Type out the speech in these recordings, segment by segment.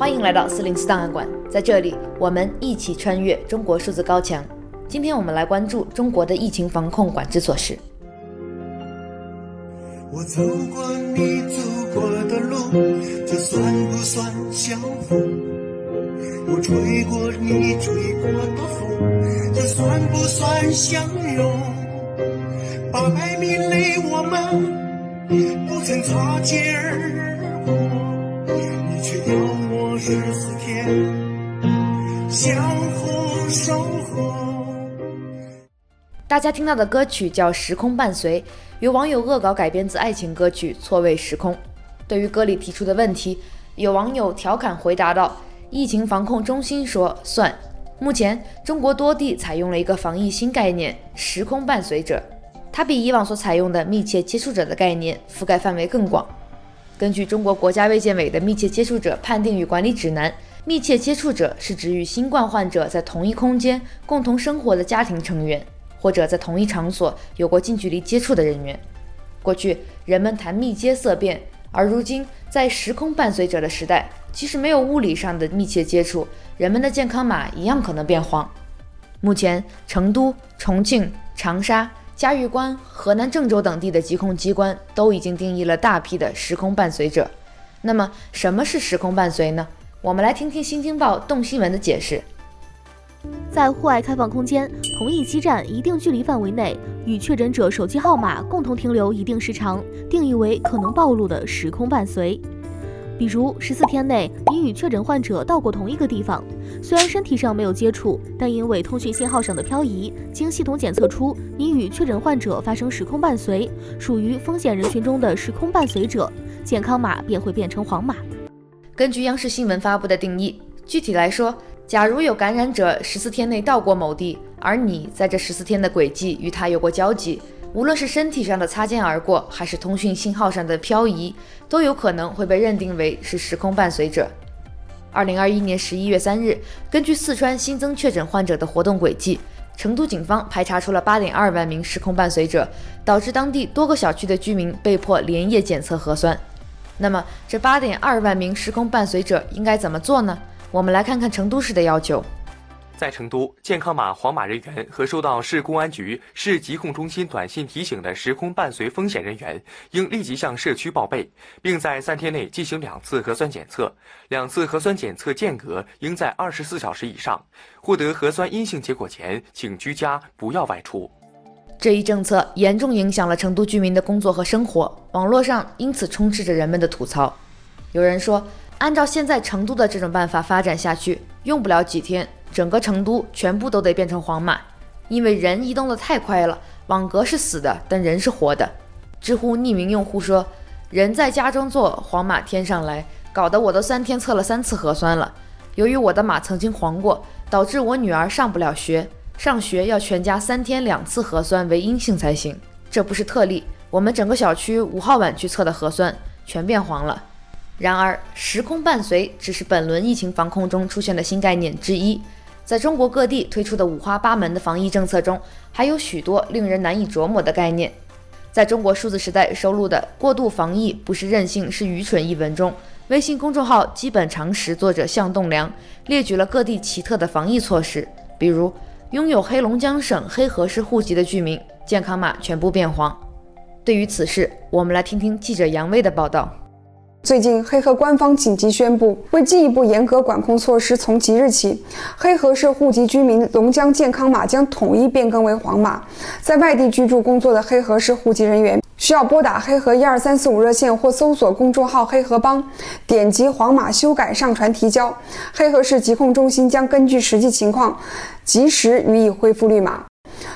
欢迎来到四零四档案馆，在这里我们一起穿越中国数字高墙。今天我们来关注中国的疫情防控管制措施。我走过你走过的路，这算不算相逢？我吹过你吹过的风，这算不算相拥？八百米内我们不曾擦肩而过，你却要我十四天相互守候。大家听到的歌曲叫《时空伴随》，有网友恶搞改编自爱情歌曲《错位时空》。对于歌里提出的问题，有网友调侃回答道：“疫情防控中心说算。目前中国多地采用了一个防疫新概念‘时空伴随者’，它比以往所采用的密切接触者的概念覆盖范围更广。根据中国国家卫健委的密切接触者判定与管理指南，密切接触者是指与新冠患者在同一空间共同生活的家庭成员。”或者在同一场所有过近距离接触的人员，过去人们谈密接色变，而如今在时空伴随者的时代，即使没有物理上的密切接触，人们的健康码一样可能变黄。目前，成都、重庆、长沙、嘉峪关、河南郑州等地的疾控机关都已经定义了大批的时空伴随者。那么，什么是时空伴随呢？我们来听听《新京报》动新闻的解释。在户外开放空间、同一基站一定距离范围内，与确诊者手机号码共同停留一定时长，定义为可能暴露的时空伴随。比如十四天内你与确诊患者到过同一个地方，虽然身体上没有接触，但因为通讯信号上的漂移，经系统检测出你与确诊患者发生时空伴随，属于风险人群中的时空伴随者，健康码便会变成黄码。根据央视新闻发布的定义，具体来说。假如有感染者十四天内到过某地，而你在这十四天的轨迹与他有过交集，无论是身体上的擦肩而过，还是通讯信号上的漂移，都有可能会被认定为是时空伴随者。二零二一年十一月三日，根据四川新增确诊患者的活动轨迹，成都警方排查出了八点二万名时空伴随者，导致当地多个小区的居民被迫连夜检测核酸。那么，这八点二万名时空伴随者应该怎么做呢？我们来看看成都市的要求。在成都，健康码黄码人员和收到市公安局、市疾控中心短信提醒的时空伴随风险人员，应立即向社区报备，并在三天内进行两次核酸检测，两次核酸检测间隔应在二十四小时以上。获得核酸阴性结果前，请居家，不要外出。这一政策严重影响了成都居民的工作和生活，网络上因此充斥着人们的吐槽。有人说，按照现在成都的这种办法发展下去，用不了几天，整个成都全部都得变成黄码，因为人移动得太快了，网格是死的，但人是活的。知乎匿名用户说：“人在家中坐，黄码天上来，搞得我都三天测了三次核酸了。由于我的码曾经黄过，导致我女儿上不了学，上学要全家三天两次核酸为阴性才行。这不是特例，我们整个小区五号晚去测的核酸全变黄了。”然而，时空伴随只是本轮疫情防控中出现的新概念之一。在中国各地推出的五花八门的防疫政策中，还有许多令人难以琢磨的概念。在中国数字时代收录的《过度防疫不是任性，是愚蠢》一文中，微信公众号基本常识作者向栋梁列举了各地奇特的防疫措施，比如拥有黑龙江省黑河市户籍的居民，健康码全部变黄。对于此事，我们来听听记者杨威的报道。最近，黑河官方紧急宣布，为进一步严格管控措施，从即日起，黑河市户籍居民龙江健康码将统一变更为黄码。在外地居住工作的黑河市户籍人员，需要拨打黑河一二三四五热线或搜索公众号“黑河帮”，点击黄码修改、上传提交。黑河市疾控中心将根据实际情况，及时予以恢复绿码。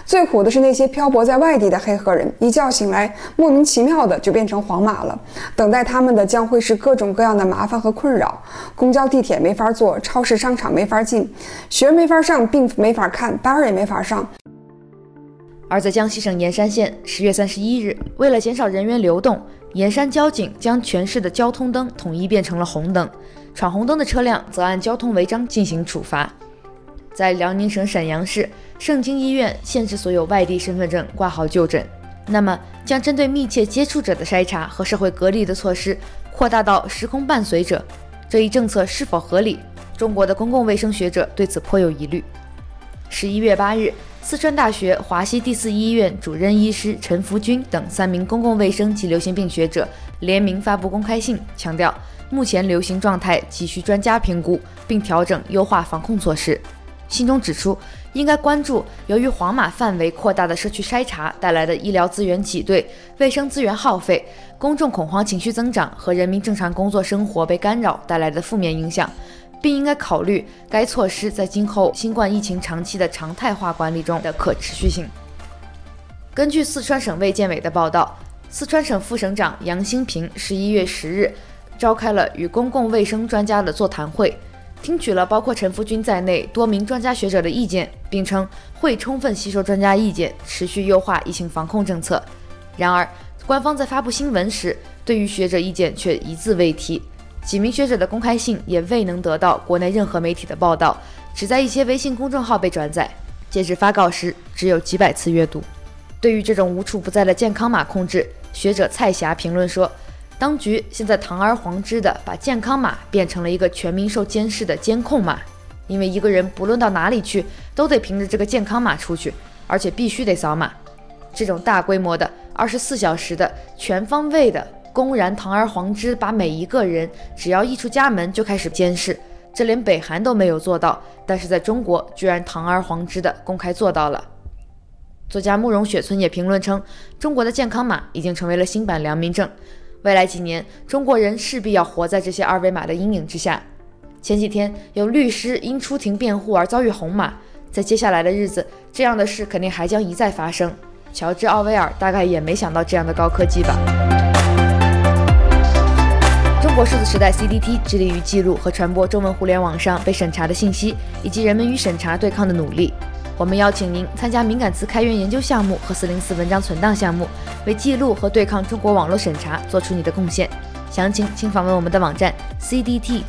最苦的是那些漂泊在外地的黑河人，一觉醒来，莫名其妙的就变成黄码了。等待他们的将会是各种各样的麻烦和困扰：公交、地铁没法坐，超市、商场没法进，学没法上，病没法看，班也没法上。而在江西省盐山县，十月三十一日，为了减少人员流动，盐山交警将全市的交通灯统一变成了红灯，闯红灯的车辆则按交通违章进行处罚。在辽宁省沈阳市，盛京医院限制所有外地身份证挂号就诊。那么，将针对密切接触者的筛查和社会隔离的措施扩大到时空伴随者，这一政策是否合理？中国的公共卫生学者对此颇有疑虑。十一月八日，四川大学华西第四医院主任医师陈福军等三名公共卫生及流行病学者联名发布公开信，强调目前流行状态急需专家评估，并调整优化防控措施。信中指出，应该关注由于黄码范围扩大的社区筛查带来的医疗资源挤兑、卫生资源耗费、公众恐慌情绪增长和人民正常工作生活被干扰带来的负面影响。并应该考虑该措施在今后新冠疫情长期的常态化管理中的可持续性。根据四川省卫健委的报道，四川省副省长杨兴平十一月十日召开了与公共卫生专家的座谈会，听取了包括陈福军在内多名专家学者的意见，并称会充分吸收专家意见，持续优化疫情防控政策。然而，官方在发布新闻时，对于学者意见却一字未提。几名学者的公开信也未能得到国内任何媒体的报道，只在一些微信公众号被转载。截至发稿时，只有几百次阅读。对于这种无处不在的健康码控制，学者蔡霞评论说：“当局现在堂而皇之地把健康码变成了一个全民受监视的监控码，因为一个人不论到哪里去，都得凭着这个健康码出去，而且必须得扫码。这种大规模的、二十四小时的、全方位的。”公然堂而皇之把每一个人只要一出家门就开始监视，这连北韩都没有做到，但是在中国居然堂而皇之的公开做到了。作家慕容雪村也评论称，中国的健康码已经成为了新版良民证，未来几年中国人势必要活在这些二维码的阴影之下。前几天有律师因出庭辩护而遭遇红码，在接下来的日子，这样的事肯定还将一再发生。乔治奥威尔大概也没想到这样的高科技吧。中国数字时代 CDT 致力于记录和传播中文互联网上被审查的信息，以及人们与审查对抗的努力。我们邀请您参加敏感词开源研究项目和四零四文章存档项目，为记录和对抗中国网络审查做出你的贡献。详情请访问我们的网站 cdt.media。